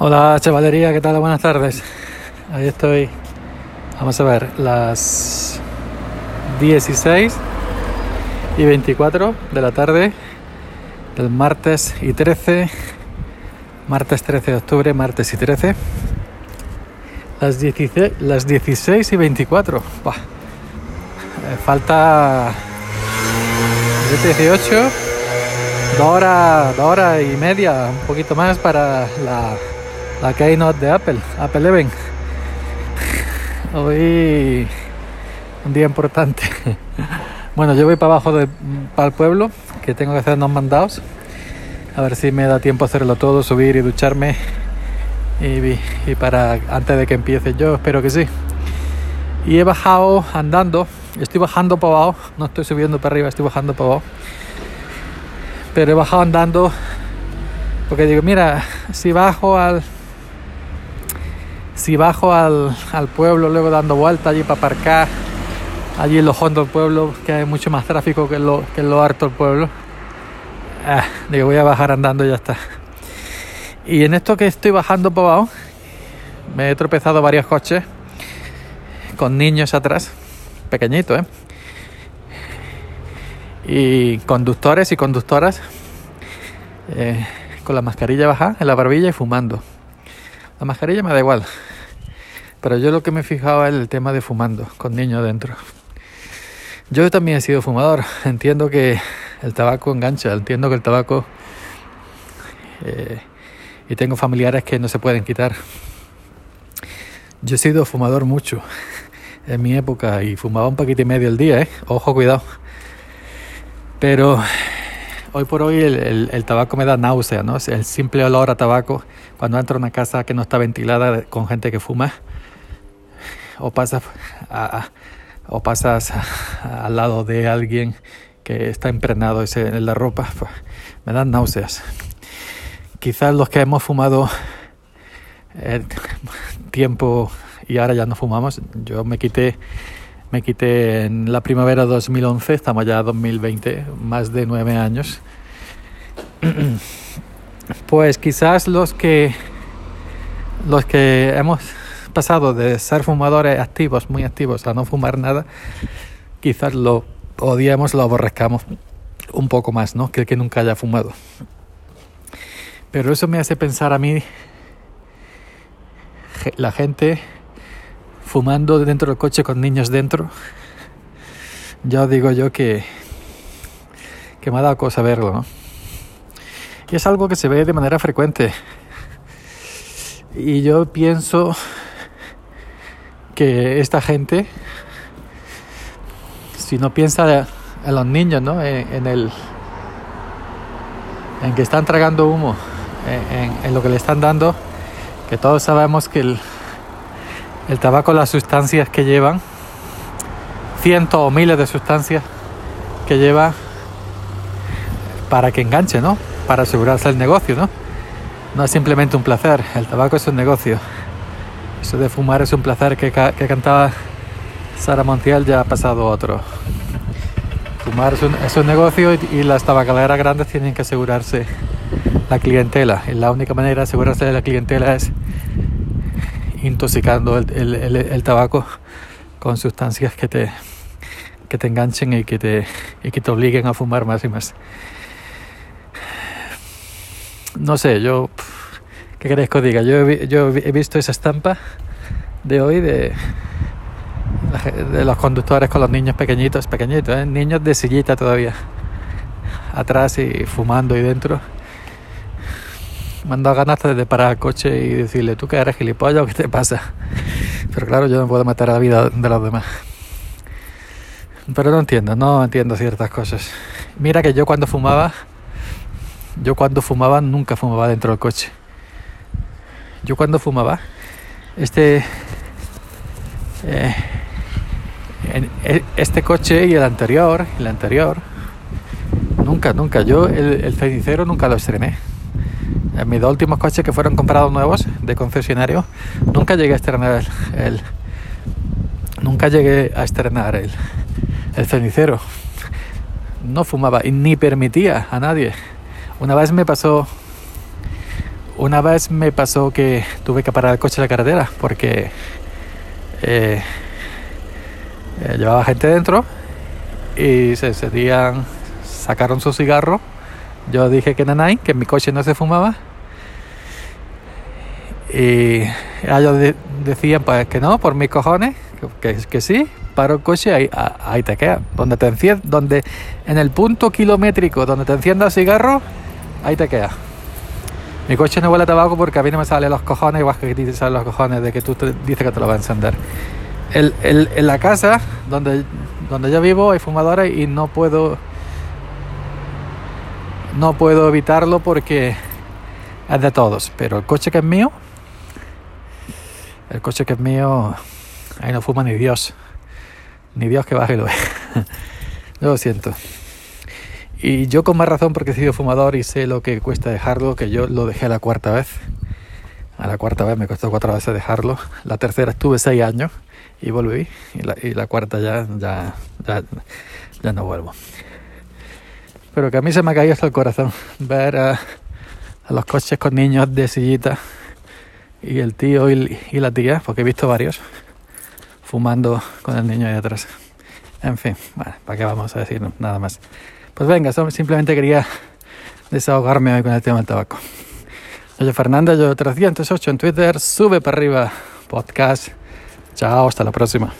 Hola chavalería, ¿qué tal? Buenas tardes. Ahí estoy. Vamos a ver, las 16 y 24 de la tarde del martes y 13, martes 13 de octubre, martes y 13. Las 16, las 16 y 24. Buah. Eh, falta 18, dos horas, dos horas y media, un poquito más para la la keynote de Apple, Apple Event. Hoy un día importante. Bueno, yo voy para abajo de, para el pueblo, que tengo que hacer unos mandados. A ver si me da tiempo hacerlo todo, subir y ducharme. Y para antes de que empiece yo, espero que sí. Y he bajado andando, estoy bajando para abajo, no estoy subiendo para arriba, estoy bajando para abajo. Pero he bajado andando porque digo, mira, si bajo al si bajo al, pueblo, luego dando vuelta allí para aparcar, allí en los fondos del pueblo, que hay mucho más tráfico que lo, que lo harto del pueblo, ah, digo, voy a bajar andando y ya está. Y en esto que estoy bajando para abajo, me he tropezado varios coches con niños atrás, pequeñitos, ¿eh? Y conductores y conductoras eh, con la mascarilla baja en la barbilla y fumando. La mascarilla me da igual. Pero yo lo que me fijaba es el tema de fumando con niños dentro. Yo también he sido fumador. Entiendo que el tabaco engancha. Entiendo que el tabaco... Eh, y tengo familiares que no se pueden quitar. Yo he sido fumador mucho en mi época y fumaba un paquete y medio al día, ¿eh? Ojo, cuidado. Pero hoy por hoy el, tabaco me da náusea, ¿no? El simple olor a tabaco cuando entro a una casa que no está ventilada con gente que fuma o pasas, o pasas al lado de alguien que está impregnado en la ropa, me dan náuseas. Quizás los que hemos fumado eh, tiempo y ahora ya no fumamos, yo me quité me quité en la primavera de 2011, estamos ya en 2020, más de nueve años. Pues quizás los que los que hemos pasado de ser fumadores activos, muy activos, a no fumar nada, quizás lo odiamos, lo aborrezcamos un poco más, ¿no? Que el que nunca haya fumado. Pero eso me hace pensar a mí la gente fumando dentro del coche con niños dentro, ya digo yo que, que me ha dado cosa verlo, ¿no? Y es algo que se ve de manera frecuente. Y yo pienso que esta gente, si no piensa en los niños, ¿no? En, el en que están tragando humo, en lo que le están dando, que todos sabemos que el, el tabaco, las sustancias que llevan, cientos o miles de sustancias que lleva para que enganche, ¿no? Para asegurarse el negocio, ¿no? No es simplemente un placer, el tabaco es un negocio. Eso de fumar es un placer que, que cantaba Sara Montiel, ya ha pasado otro. Fumar es un, es un negocio y, las tabacaleras grandes tienen que asegurarse la clientela. Y la única manera de asegurarse de la clientela es intoxicando el, tabaco con sustancias que te, que te enganchen y que te, y que te obliguen a fumar más y más. No sé, yo... ¿Qué queréis que os diga? Yo he, yo he visto esa estampa de hoy de, los conductores con los niños pequeñitos, pequeñitos, ¿eh? niños de sillita todavía, atrás y fumando y dentro me han dado ganas de parar el coche y decirle, ¿tú qué eres gilipollas o qué te pasa? Pero claro, yo no puedo matar a la vida de los demás. Pero no entiendo, no entiendo ciertas cosas. Mira que yo cuando fumaba, yo cuando fumaba nunca fumaba dentro del coche. Yo cuando fumaba, este, eh, e, este coche y el anterior, el anterior, nunca, nunca, yo el, el cenicero nunca lo estrené. En mis dos últimos coches que fueron comprados nuevos de concesionario, nunca llegué a estrenar el, nunca llegué a estrenar el, el cenicero. No fumaba y ni permitía a nadie. Una vez me pasó una vez me pasó que tuve que parar el coche en la carretera porque eh, eh, llevaba gente dentro y se seguían, sacaron su cigarro. Yo dije que nanay, que en mi coche no se fumaba. Y ellos decían pues que no, por mis cojones, que, que, sí, paro el coche ahí, ahí te queda. Donde te enciende, donde en el punto kilométrico donde te encienda el cigarro, ahí te queda. Mi coche no huele a tabaco porque a mí no me sale los cojones, igual que te salen los cojones de que tú dices que te lo va a encender. El, el, en la casa donde, donde yo vivo hay fumadores y no puedo no puedo evitarlo porque es de todos. Pero el coche que es mío, el coche que es mío, ahí no fuma ni Dios. Ni Dios que baje lo ve. lo siento. Y yo con más razón porque he sido fumador y sé lo que cuesta dejarlo, que yo lo dejé a la cuarta vez. A la cuarta vez me costó cuatro veces dejarlo. La tercera estuve seis años y volví. Y la, y la cuarta ya, ya, ya, no vuelvo. Pero que a mí se me ha caído hasta el corazón ver a, los coches con niños de sillita y el tío y, y la tía, porque he visto varios, fumando con el niño ahí atrás. En fin, ¿para qué vamos a decir nada más? Pues venga, simplemente quería desahogarme hoy con el tema del tabaco. Soy Fernanda, yo 308 en Twitter, sube para arriba podcast. Chao, hasta la próxima.